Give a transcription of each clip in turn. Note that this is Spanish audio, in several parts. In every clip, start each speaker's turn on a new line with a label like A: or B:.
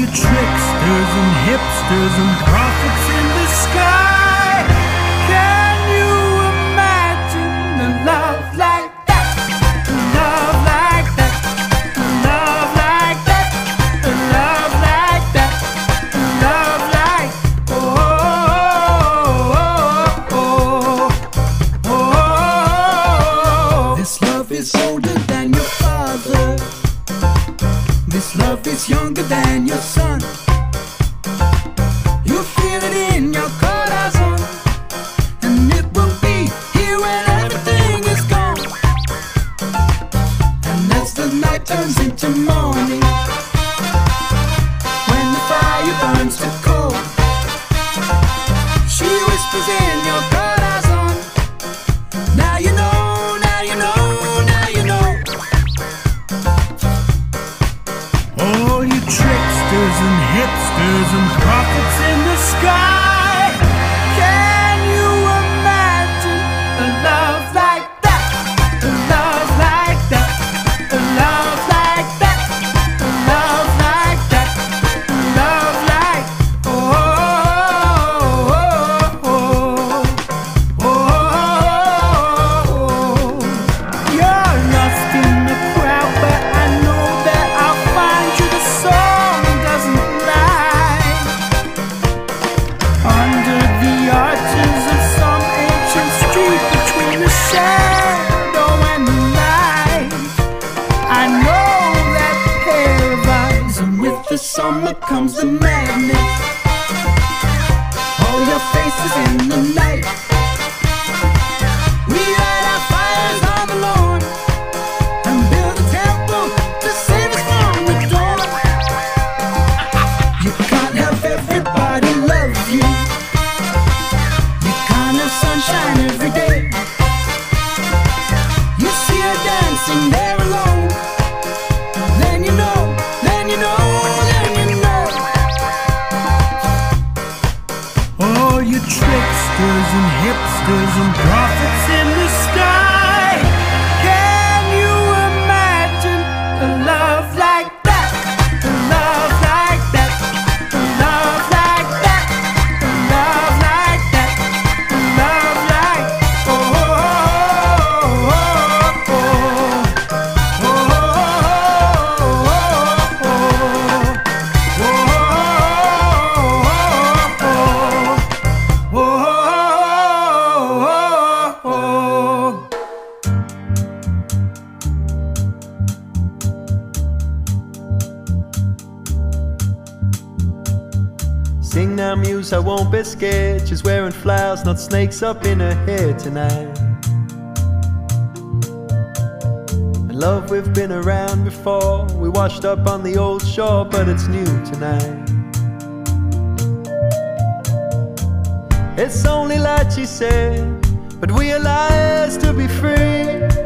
A: you
B: tricksters and hipsters and prophets and
C: not snakes up in her hair tonight. And love, we've been around before. We washed up on the old shore, but it's new tonight. It's only light, she said, but we are liars to be free.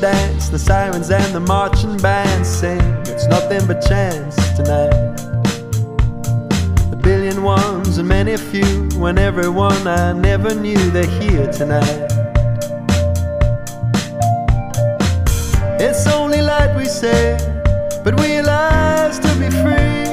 C: dance. The sirens and the marching bands sing. It's nothing but chance tonight. A billion ones and many few, and everyone I never knew they're here tonight. It's only light we say, but we lies to be free.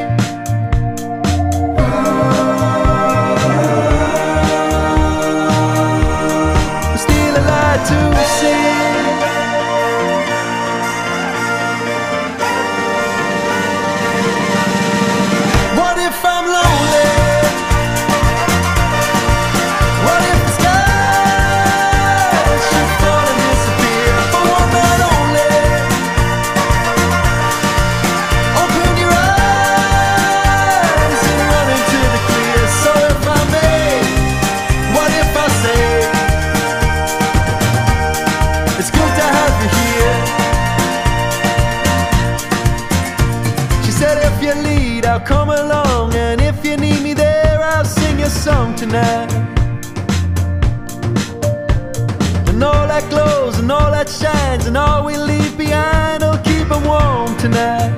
C: Tonight.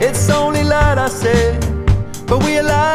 C: It's only light, I say, but we alive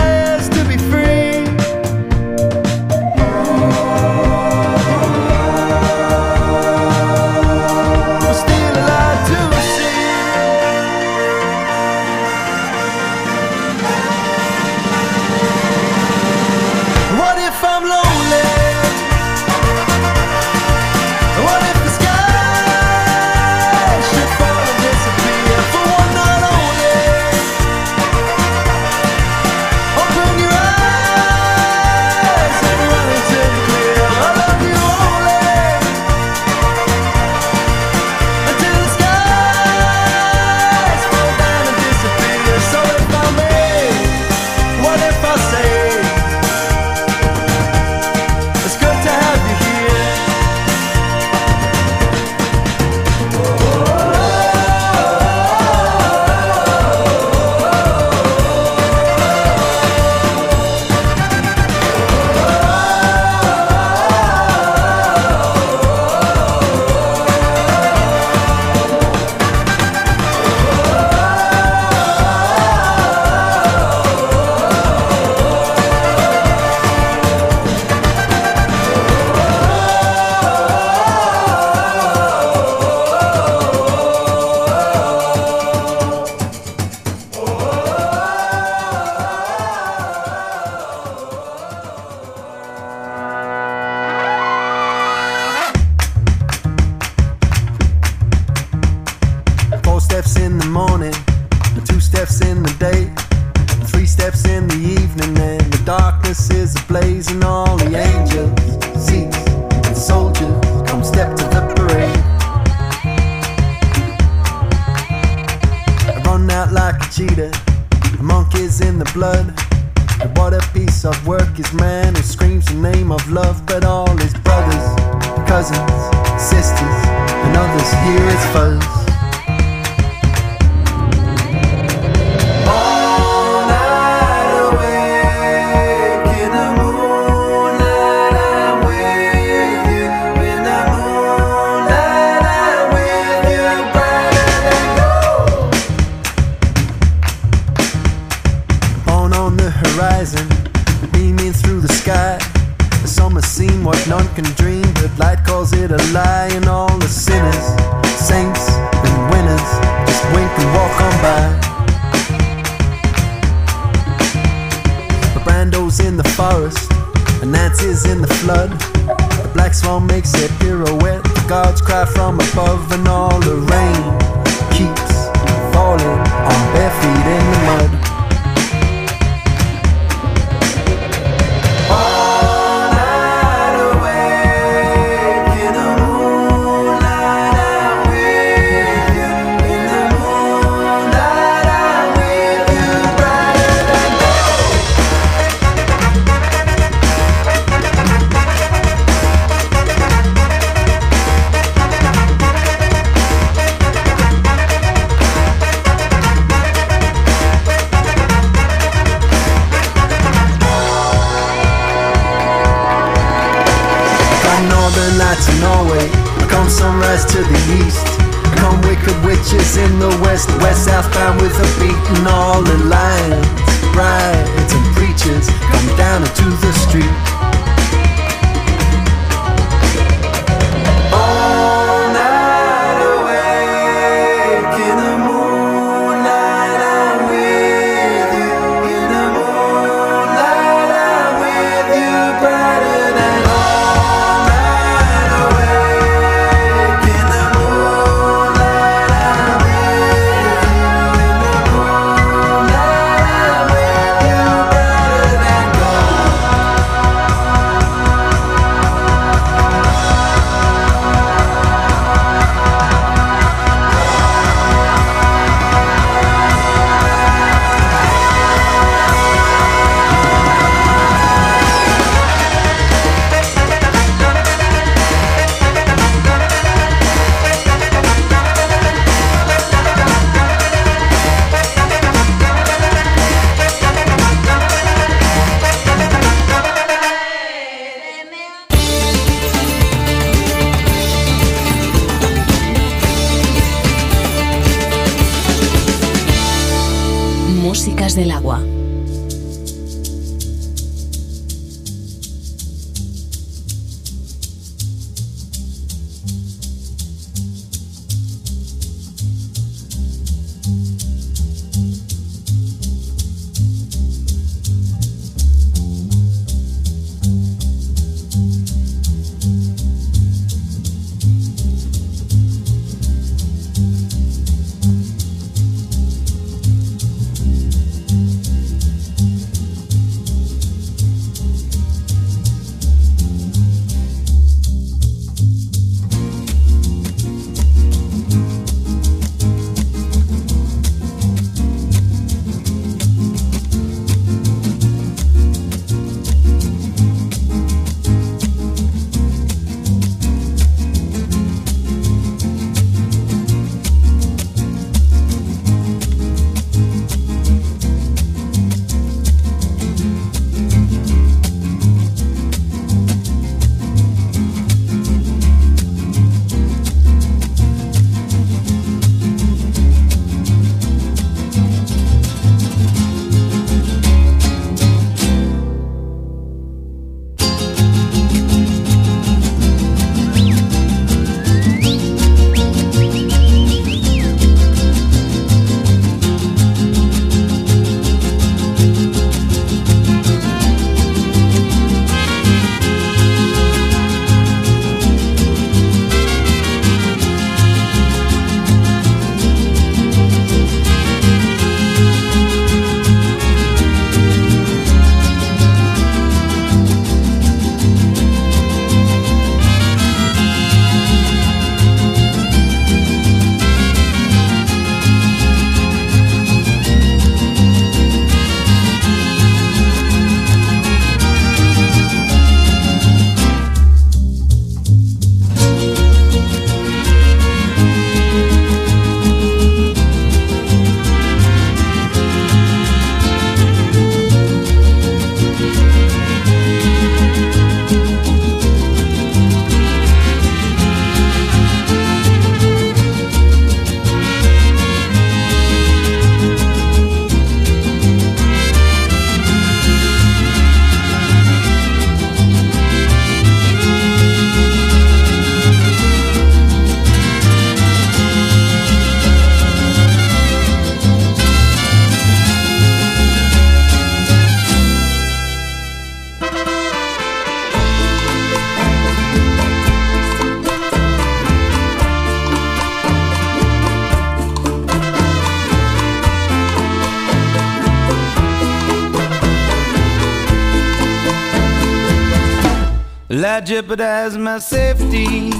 C: I
D: jeopardize my safety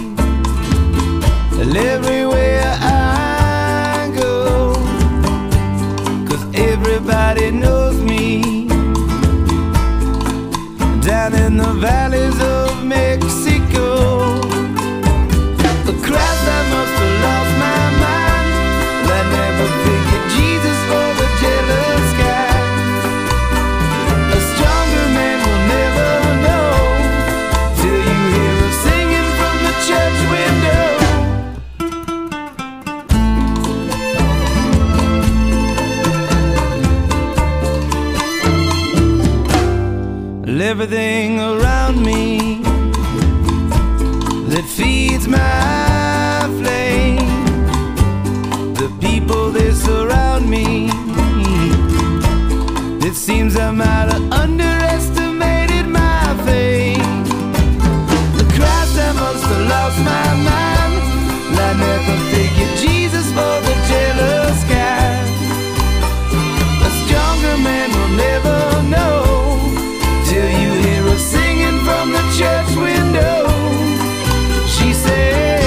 D: everywhere I go. Cause everybody knows me down in the valleys of Mexico. Everything around me that feeds my flame, the people they surround me. It seems I might have underestimated my fame. The Christ I must have lost my mind. I never figured Jesus for the jealous guy. A stronger man will never know você.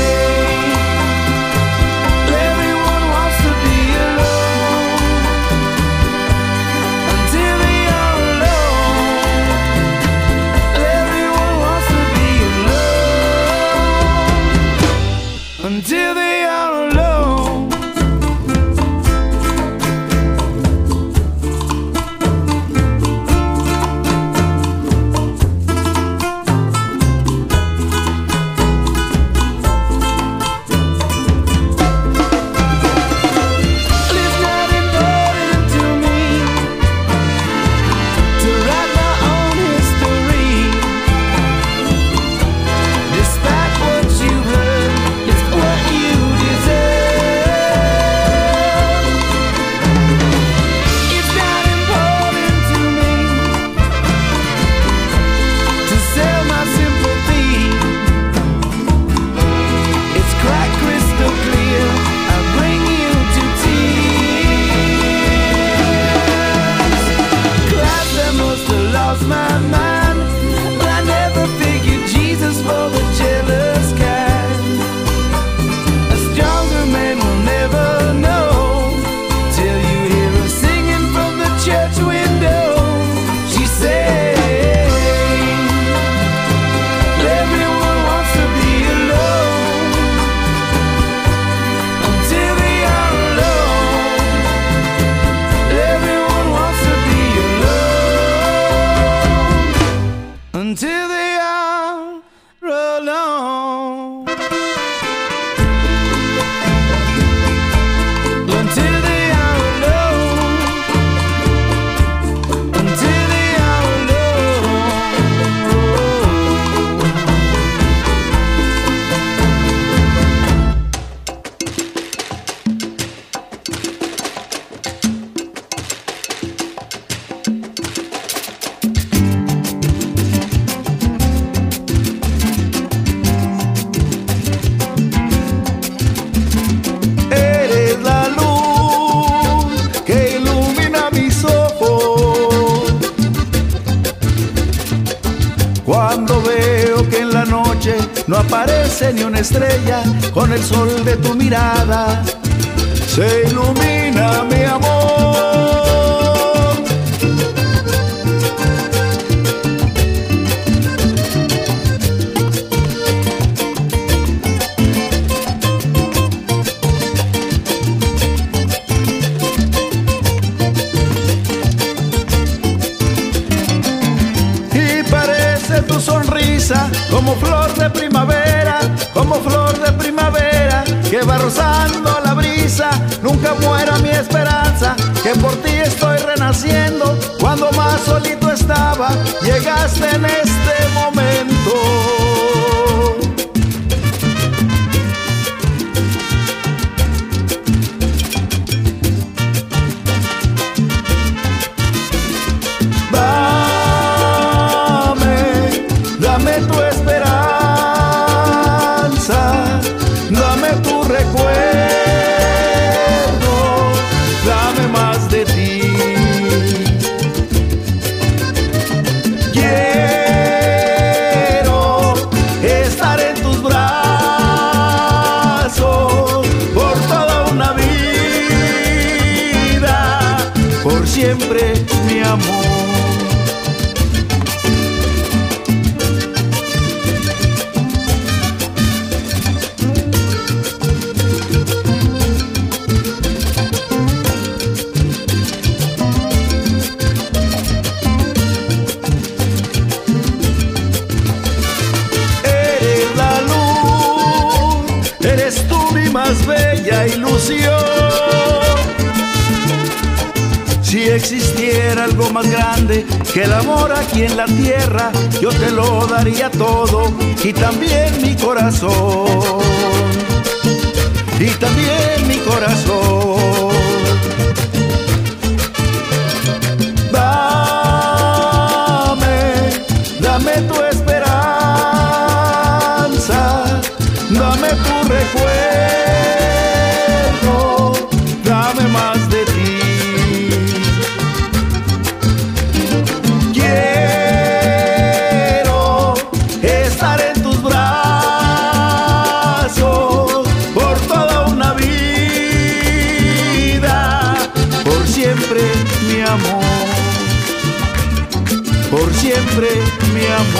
D: Cuando veo que en la noche no aparece ni una estrella, con el sol de tu mirada se ilumina mi amor. Como flor de primavera, como flor de primavera que va rozando la brisa. Nunca muera mi esperanza, que por ti estoy renaciendo. Cuando más solito estaba, llegaste en este momento. Que el amor aquí en la tierra, yo te lo daría todo y también mi corazón. Y también mi corazón.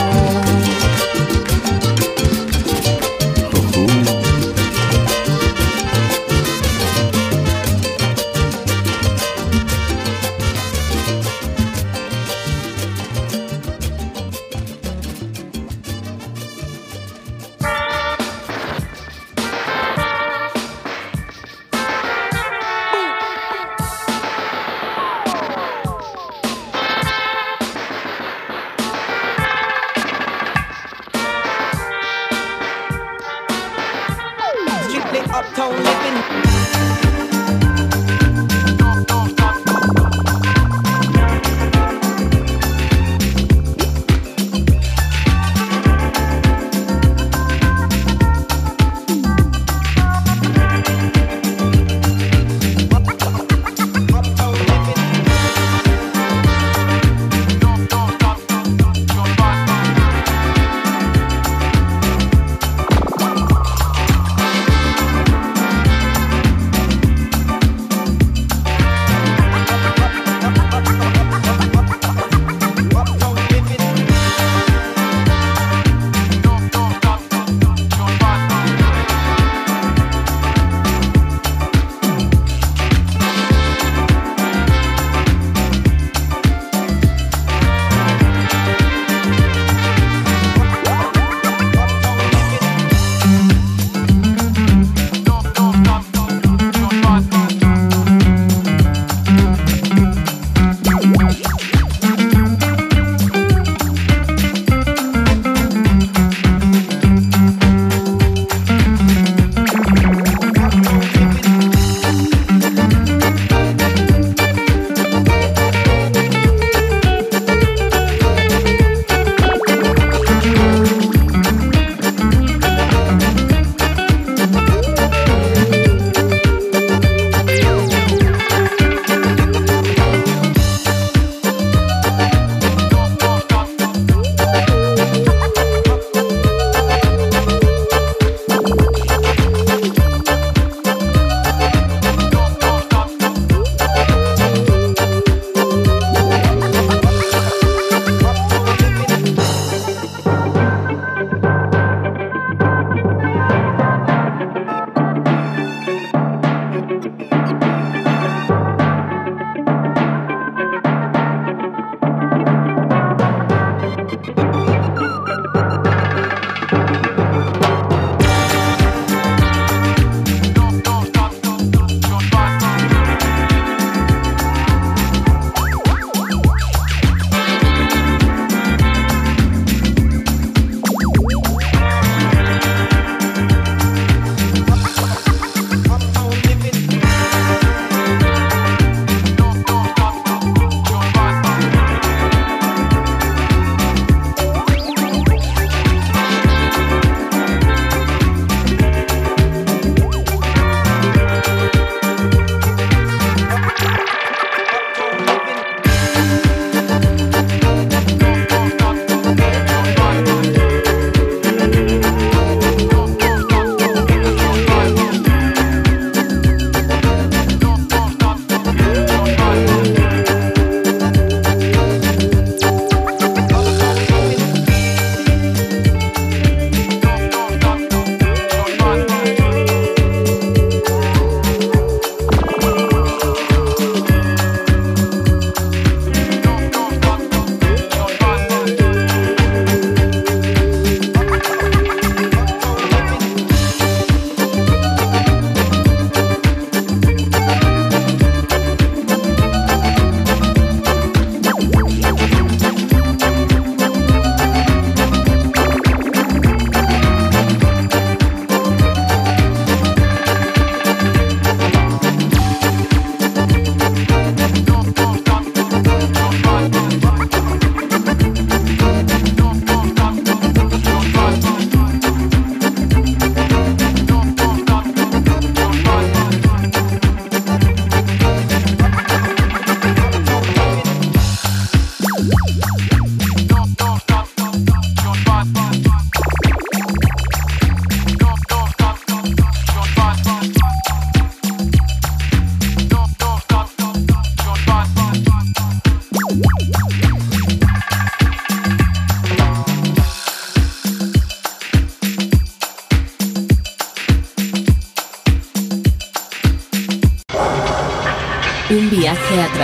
D: Mi amor.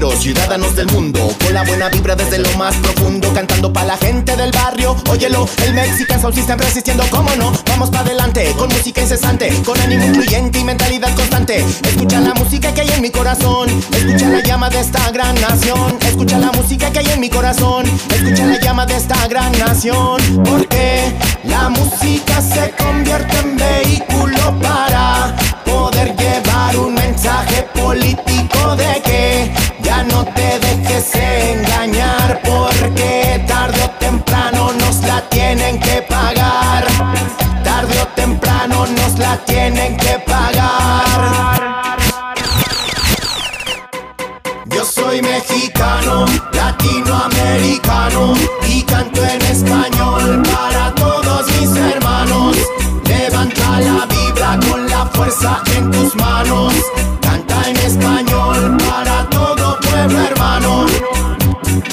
E: Ciudadanos del mundo, con la buena vibra desde lo más profundo, cantando para la gente del barrio. Óyelo, el Mexican Soul System resistiendo, cómo no. Vamos para adelante, con música incesante, con ánimo incluyente y mentalidad constante. Escucha la música que hay en mi corazón, escucha la llama de esta gran nación. Escucha la música que hay en mi corazón, escucha la llama de esta gran nación. Porque la música se convierte en vehículo para poder llevar un mensaje político de que no te dejes engañar porque tarde o temprano nos la tienen que pagar. Tarde o temprano nos la tienen que pagar. Yo soy mexicano, latinoamericano y canto en español para todos mis hermanos. Levanta la vibra con la fuerza en tus manos.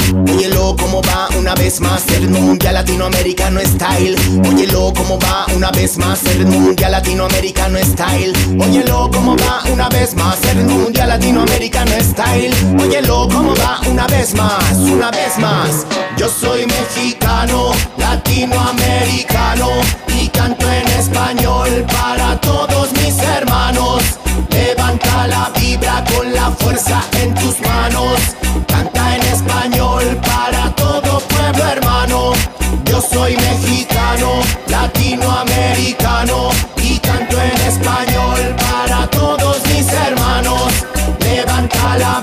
E: Óyelo como va una vez más el mundial latinoamericano style. Óyelo como va una vez más el mundial latinoamericano style. Óyelo como va una vez más el mundial latinoamericano style. Óyelo como va una vez más, una vez más. Yo soy mexicano, latinoamericano y canto en español para todos mis hermanos. Levanta la vibra con la fuerza en tus manos. Canta en español para todo pueblo hermano. Yo soy mexicano, latinoamericano y canto en español para todos mis hermanos. Levanta la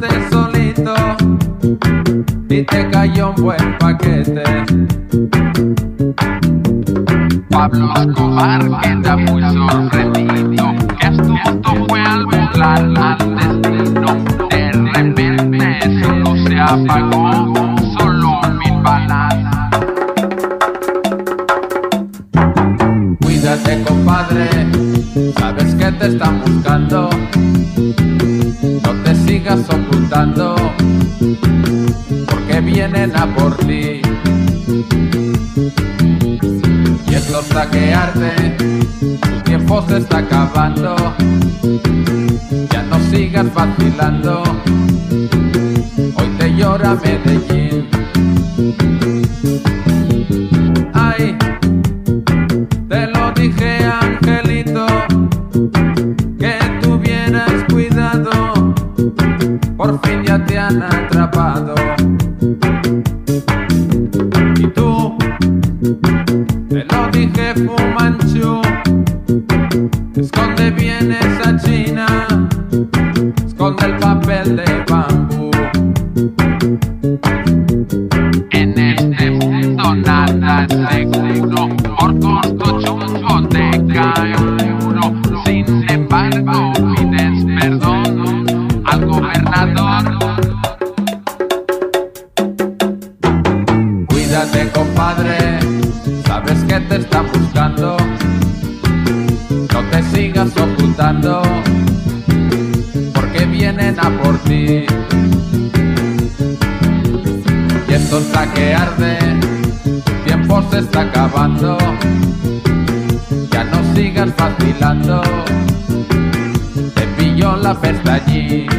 F: dejaste solito y te cayó un buen paquete.
G: Pablo Escobar queda muy sorprendido, que astuto fue al burlar al destino. De repente solo se apagó.
F: vienen a por ti. Y es saquearte, tu tiempo se está acabando. Ya no sigas vacilando, hoy te llora Medellín. está acabando. Ya no sigas vacilando. Te pilló la
H: pestañita.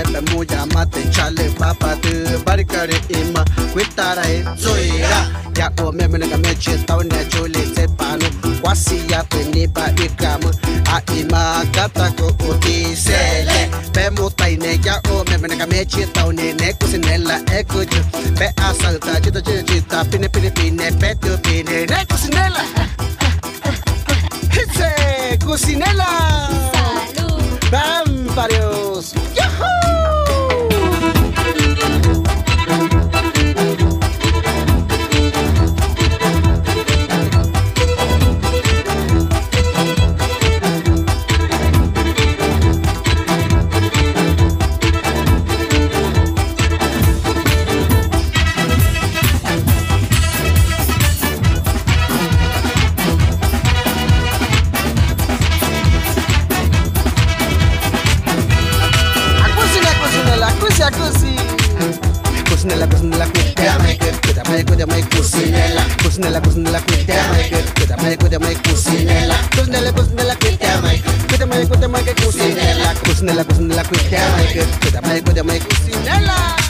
H: Dele moja mate chale papa de barikare ima kwitara e zoira. Ya o meme nga meche taone chole se pano kwasi ya pene pa ikam a ima kata ko otisele pe mutaine ya o meme nga meche taone ne kusinela ekuju pe asalta chita chita chita pine pine pine pe tu pine ne kusinela Hitse, cucinela. Salud. Bam, parió. Cocinela, cuídame, cuídame, cuídame, que cocinela. Cocinela, cocinela, cuídame, cuídame, cuídame, cocinela.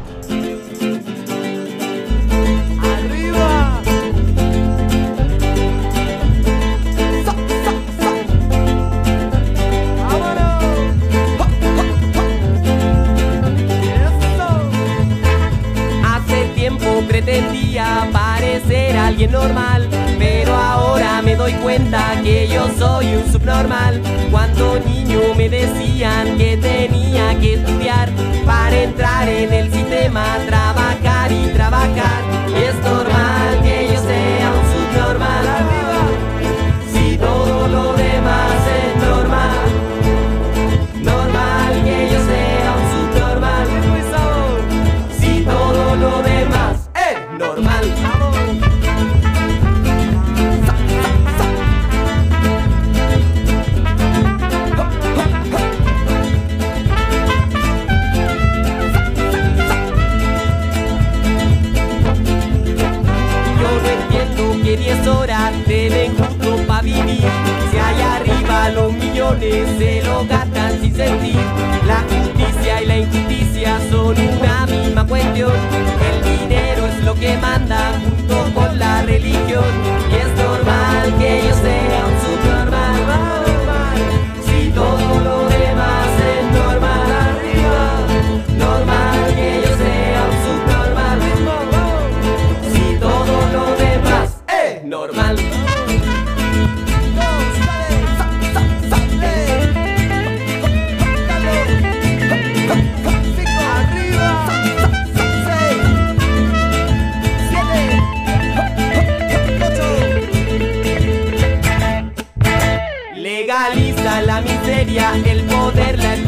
I: Normal, pero ahora me doy cuenta que yo soy un subnormal. Cuando niño me decían que tenía que estudiar para entrar en el sistema, trabajar y trabajar. Es se lo gastan sin sentir.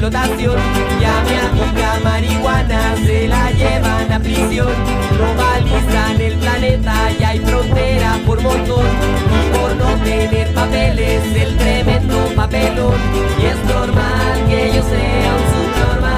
I: Explotación. Y a mi amiga marihuana se la llevan a prisión. Globalizan el planeta y hay frontera por montón. Por no tener papeles, el tremendo papelón. Y es normal que yo sea un subnormal.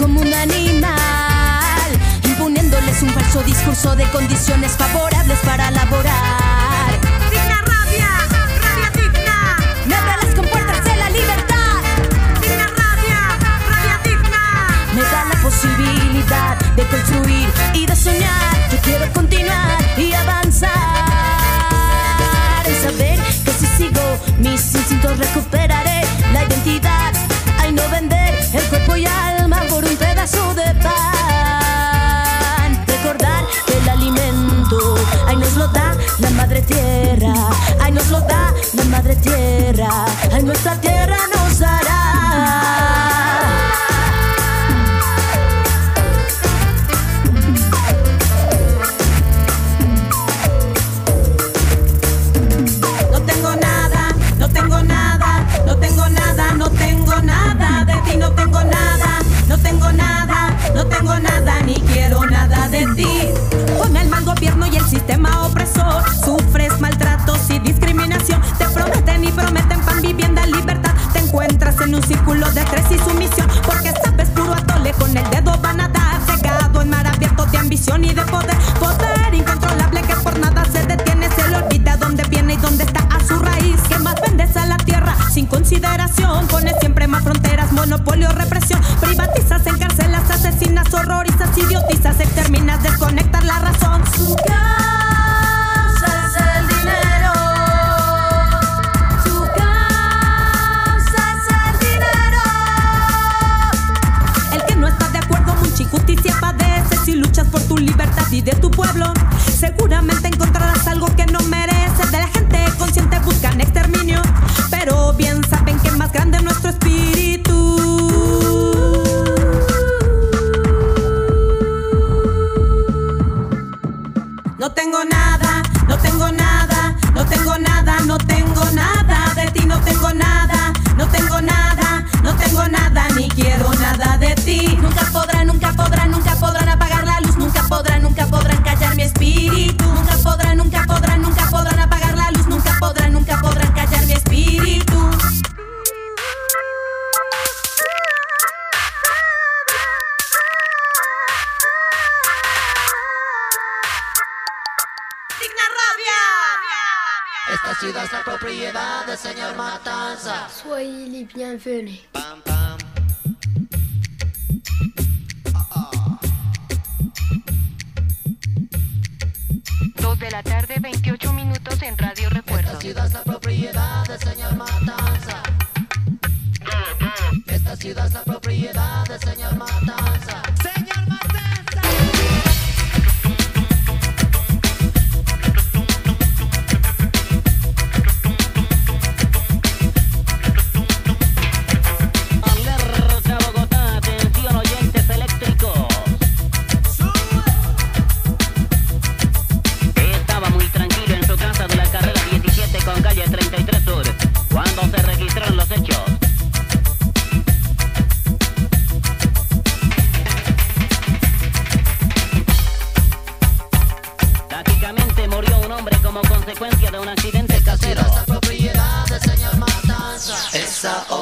J: Como un animal? Imponiéndoles un falso discurso de condiciones favorables para laborar. Digna rabia, rabia digna. Me abre las compuertas de la libertad. Digna rabia, rabia digna. Me da la posibilidad de construir y de soñar. Yo quiero continuar y avanzar. En saber que si sigo mis instintos recuperaré pedazo de pan. Recordar el alimento, ay nos lo da la madre tierra. Ay nos lo da la madre tierra. Ay nuestra tierra nos dará.
K: sistema opresor. Sufres maltratos y discriminación. Te prometen y prometen pan, vivienda, libertad. Te encuentras en un
L: círculo de
M: estrés y sumisión. Porque sabes puro
N: atole con el dedo van a dar. Cegado en mar abierto de ambición y de poder. Poder
M: incontrolable que por nada se detiene. Se le olvida dónde viene y dónde está a su raíz. Que más vendes a la tierra sin consideración. Pones siempre más fronteras, monopolio, represión. Privatizas, encarcelas, asesinas, horrorizas, idiotizas, exterminas les bienvenus. Salsa.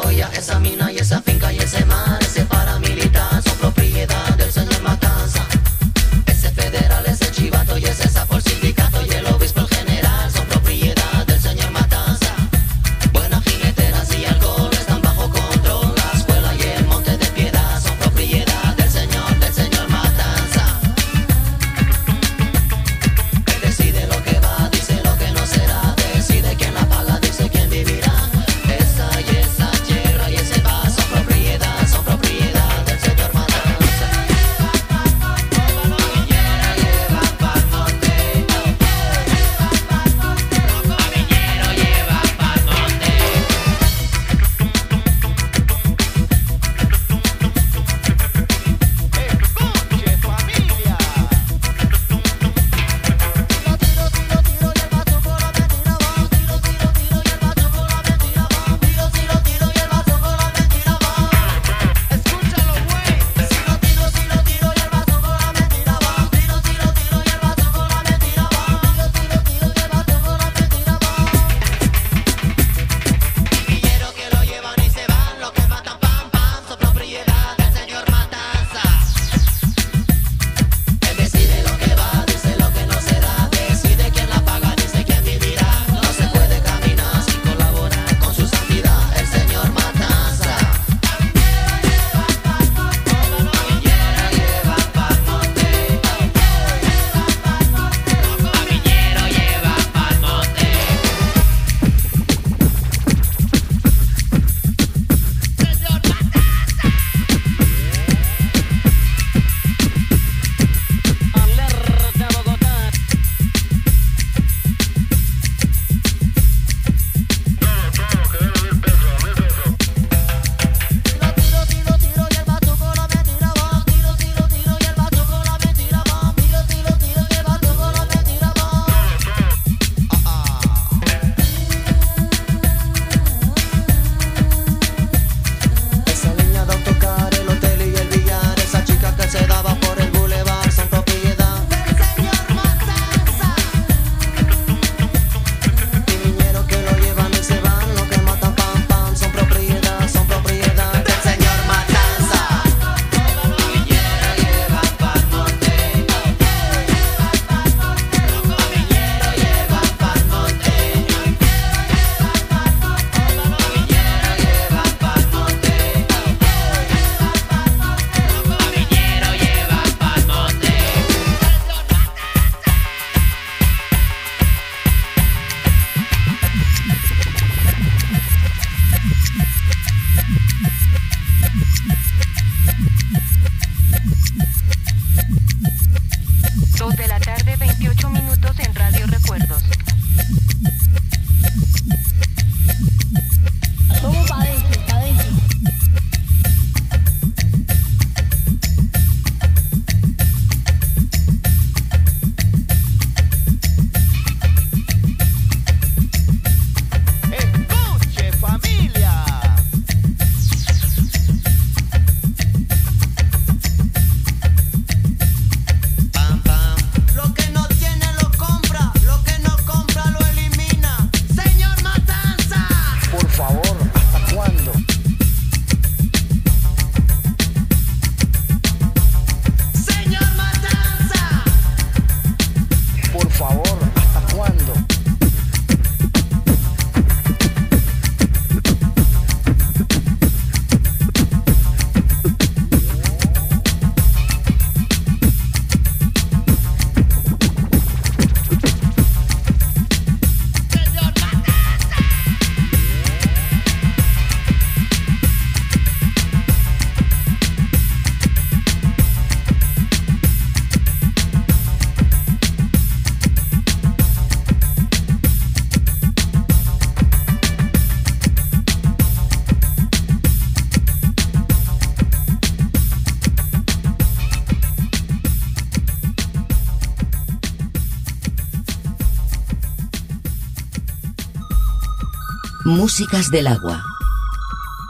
O: Músicas del agua.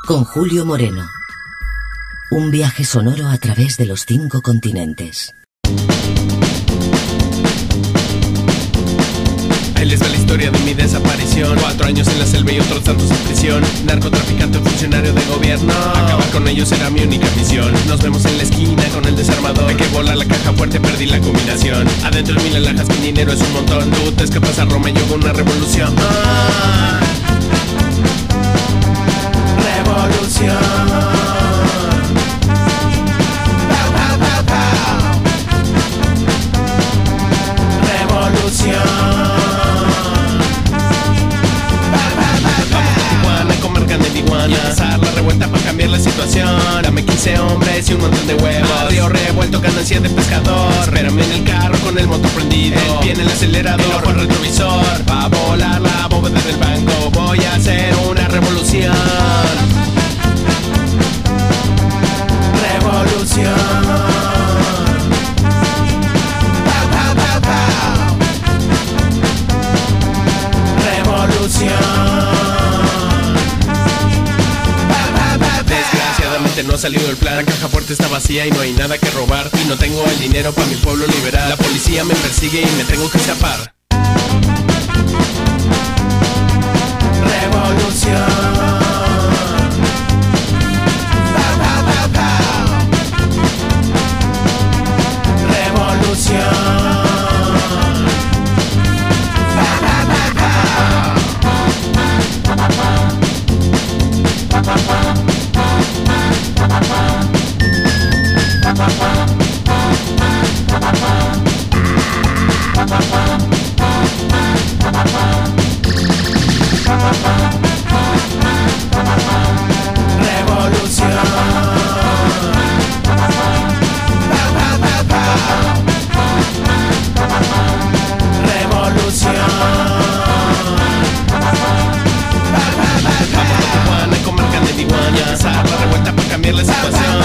O: Con Julio Moreno. Un viaje sonoro a través de los cinco continentes.
P: Ahí les va la historia de mi desaparición Cuatro años en la selva y otros tantos en prisión Narcotraficante funcionario de gobierno Acabar con ellos era mi única misión Nos vemos en la esquina con el desarmador Hay que volar la caja fuerte, perdí la combinación Adentro de mil alhajas, mi dinero es un montón Tú te escapas a Roma y yo con una revolución Ah. Dame 15 hombres y un montón de huevos Río revuelto, ganancia de pescador Espérame en el carro con el motor prendido El pie en el acelerador, el ojo al retrovisor Va a volar la bóveda del banco Voy a hacer una Revolución salido el plan. La caja fuerte está vacía y no hay nada que robar. Y no tengo el dinero para mi pueblo liberar. La policía me persigue y me tengo que escapar. Revolución. Revolución Tijuana comer carne de la revuelta para cambiar la situación.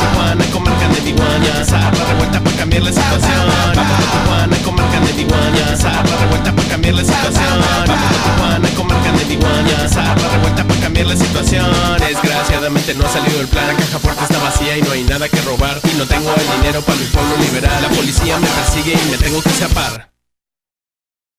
P: Tijuana carne de empezar la revuelta para cambiar la situación. Vamos a Tijuana a comer carne de empezar la revuelta para cambiar la situación. Vamos a Tijuana a comer carne de empezar la revuelta para cambiar la situación. Desgraciadamente no ha salido el plan La caja fuerte está vacía y no hay nada que robar. Y no tengo el dinero para mi pueblo liberar La policía me persigue y me tengo que escapar